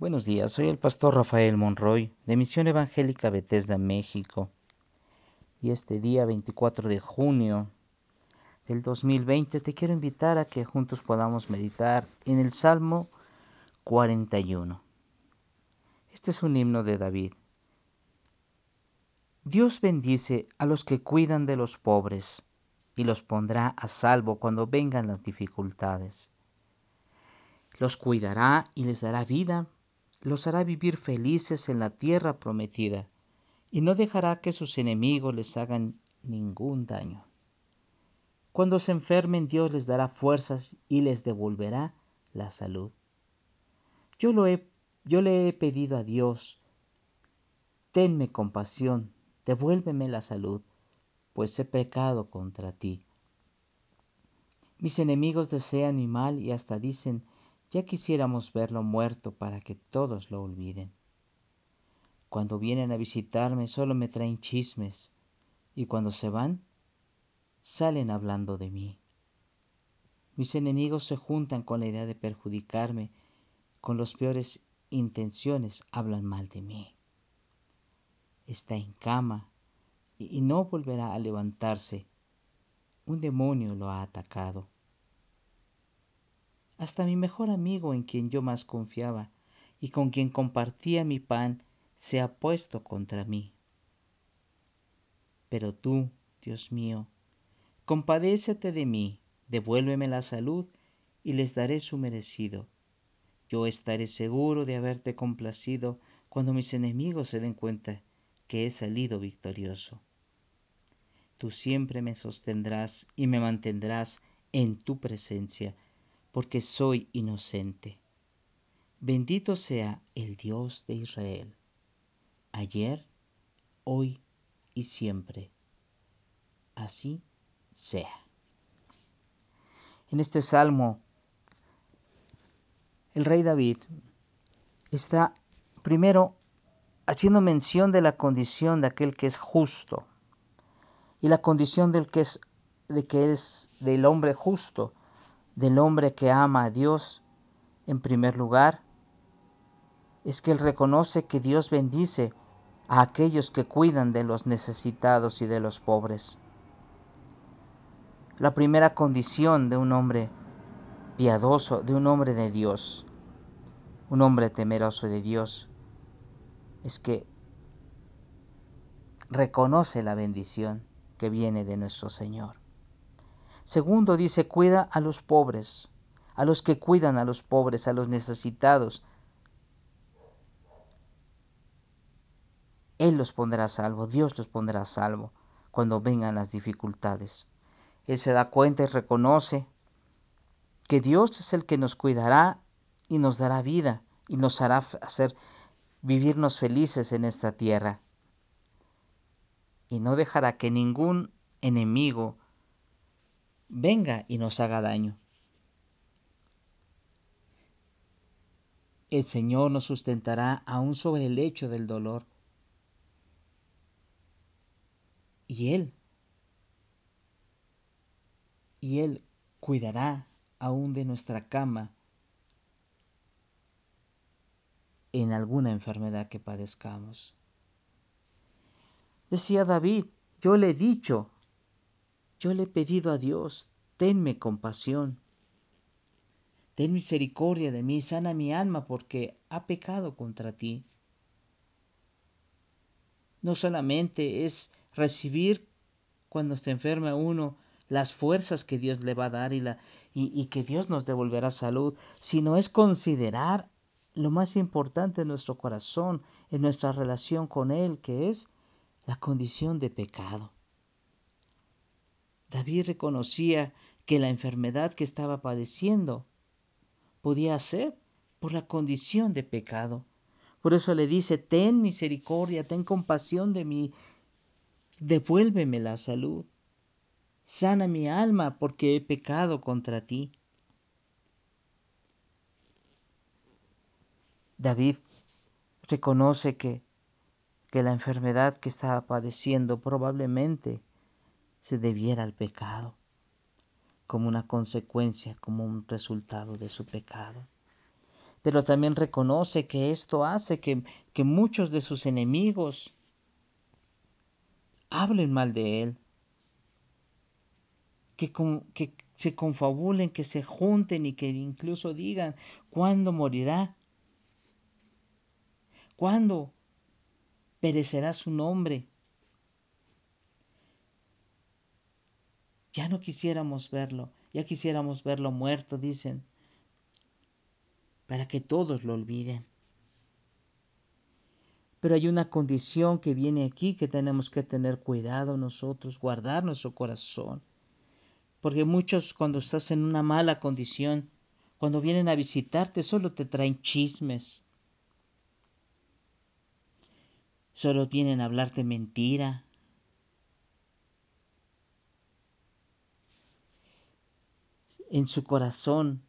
Buenos días, soy el pastor Rafael Monroy de Misión Evangélica Bethesda, México. Y este día 24 de junio del 2020 te quiero invitar a que juntos podamos meditar en el Salmo 41. Este es un himno de David. Dios bendice a los que cuidan de los pobres y los pondrá a salvo cuando vengan las dificultades. Los cuidará y les dará vida los hará vivir felices en la tierra prometida, y no dejará que sus enemigos les hagan ningún daño. Cuando se enfermen, Dios les dará fuerzas y les devolverá la salud. Yo, lo he, yo le he pedido a Dios, tenme compasión, devuélveme la salud, pues he pecado contra ti. Mis enemigos desean mi mal y hasta dicen, ya quisiéramos verlo muerto para que todos lo olviden. Cuando vienen a visitarme solo me traen chismes y cuando se van salen hablando de mí. Mis enemigos se juntan con la idea de perjudicarme, con las peores intenciones hablan mal de mí. Está en cama y no volverá a levantarse. Un demonio lo ha atacado. Hasta mi mejor amigo en quien yo más confiaba y con quien compartía mi pan se ha puesto contra mí. Pero tú, Dios mío, compadécete de mí, devuélveme la salud y les daré su merecido. Yo estaré seguro de haberte complacido cuando mis enemigos se den cuenta que he salido victorioso. Tú siempre me sostendrás y me mantendrás en tu presencia porque soy inocente. Bendito sea el Dios de Israel, ayer, hoy y siempre. Así sea. En este salmo, el rey David está primero haciendo mención de la condición de aquel que es justo y la condición del que es de que es del hombre justo del hombre que ama a Dios, en primer lugar, es que él reconoce que Dios bendice a aquellos que cuidan de los necesitados y de los pobres. La primera condición de un hombre piadoso, de un hombre de Dios, un hombre temeroso de Dios, es que reconoce la bendición que viene de nuestro Señor. Segundo dice, cuida a los pobres, a los que cuidan a los pobres, a los necesitados. Él los pondrá a salvo, Dios los pondrá a salvo cuando vengan las dificultades. Él se da cuenta y reconoce que Dios es el que nos cuidará y nos dará vida y nos hará hacer vivirnos felices en esta tierra. Y no dejará que ningún enemigo venga y nos haga daño. El Señor nos sustentará aún sobre el lecho del dolor. Y Él, y Él cuidará aún de nuestra cama en alguna enfermedad que padezcamos. Decía David, yo le he dicho, yo le he pedido a Dios, tenme compasión. Ten misericordia de mí, sana mi alma porque ha pecado contra ti. No solamente es recibir cuando se enferma uno las fuerzas que Dios le va a dar y, la, y, que Dios nos devolverá salud, sino es considerar lo más importante en nuestro corazón, en nuestra relación con Él, que es la condición de pecado. David reconocía que la enfermedad que estaba padeciendo podía ser por la condición de pecado. Por eso le dice, ten misericordia, ten compasión de mí, devuélveme la salud, sana mi alma porque he pecado contra ti. David reconoce que, que la enfermedad que estaba padeciendo probablemente se debiera al pecado, como una consecuencia, como un resultado de su pecado. pero también reconoce que esto hace que, que muchos de sus enemigos hablen mal de él, que, que se confabulen, que se junten y que incluso digan, ¿cuándo morirá? ¿Cuándo perecerá su nombre? Ya no quisiéramos verlo, ya quisiéramos verlo muerto, dicen, para que todos lo olviden. Pero hay una condición que viene aquí que tenemos que tener cuidado nosotros, guardar nuestro corazón. Porque muchos cuando estás en una mala condición, cuando vienen a visitarte, solo te traen chismes. Solo vienen a hablarte mentira, en su corazón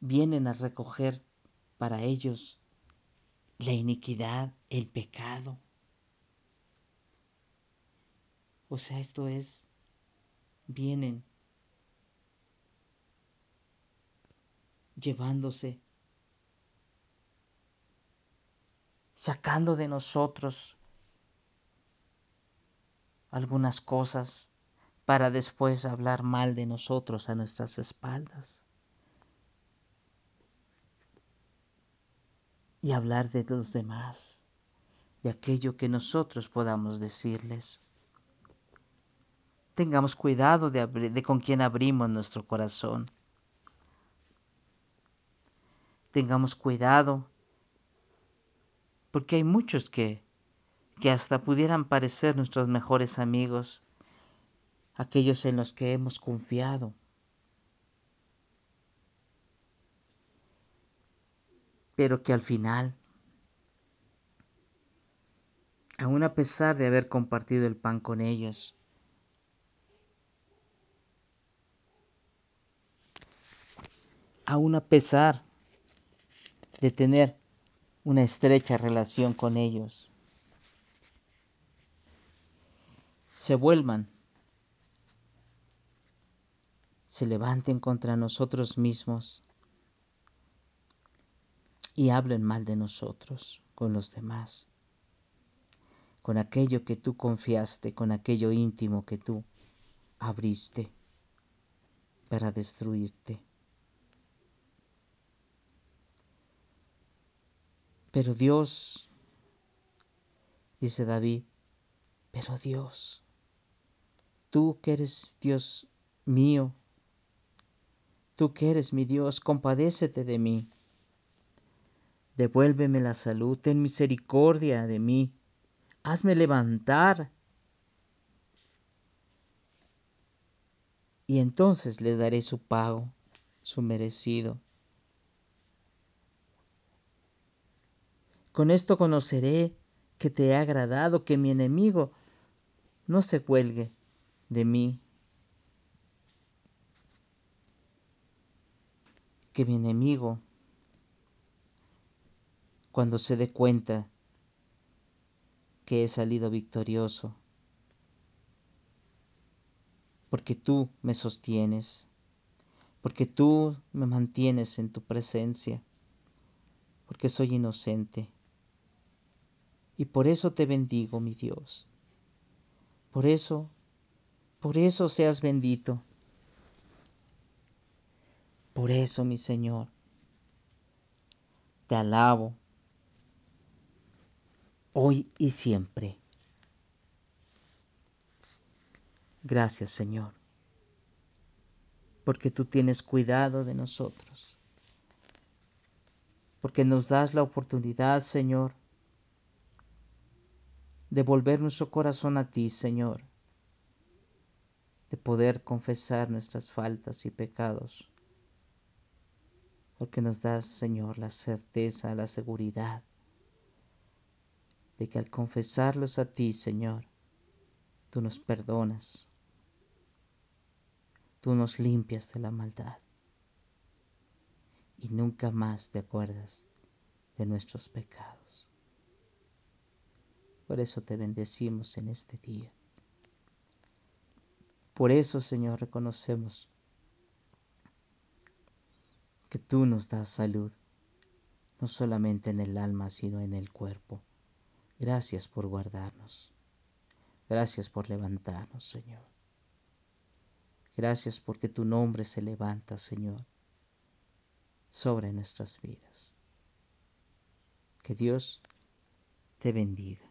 vienen a recoger para ellos la iniquidad, el pecado. O sea, esto es, vienen llevándose, sacando de nosotros algunas cosas para después hablar mal de nosotros a nuestras espaldas. Y hablar de los demás, de aquello que nosotros podamos decirles. Tengamos cuidado de, de con quién abrimos nuestro corazón. Tengamos cuidado porque hay muchos que, que hasta pudieran parecer nuestros mejores amigos, aquellos en los que hemos confiado. Pero que al final, aun a pesar de haber compartido el pan con ellos, aun a pesar de tener una estrecha relación con ellos, se vuelvan se levanten contra nosotros mismos y hablen mal de nosotros con los demás, con aquello que tú confiaste, con aquello íntimo que tú abriste para destruirte. Pero Dios, dice David, pero Dios, tú que eres Dios mío, Tú que eres mi Dios, compadécete de mí. Devuélveme la salud, ten misericordia de mí. Hazme levantar. Y entonces le daré su pago, su merecido. Con esto conoceré que te he agradado, que mi enemigo no se cuelgue de mí. Que mi enemigo, cuando se dé cuenta que he salido victorioso, porque tú me sostienes, porque tú me mantienes en tu presencia, porque soy inocente. Y por eso te bendigo, mi Dios. Por eso, por eso seas bendito. Por eso, mi Señor, te alabo hoy y siempre. Gracias, Señor, porque tú tienes cuidado de nosotros, porque nos das la oportunidad, Señor, de volver nuestro corazón a ti, Señor, de poder confesar nuestras faltas y pecados porque nos das, Señor, la certeza, la seguridad de que al confesarlos a ti, Señor, tú nos perdonas, tú nos limpias de la maldad y nunca más te acuerdas de nuestros pecados. Por eso te bendecimos en este día. Por eso, Señor, reconocemos que tú nos das salud, no solamente en el alma, sino en el cuerpo. Gracias por guardarnos. Gracias por levantarnos, Señor. Gracias porque tu nombre se levanta, Señor, sobre nuestras vidas. Que Dios te bendiga.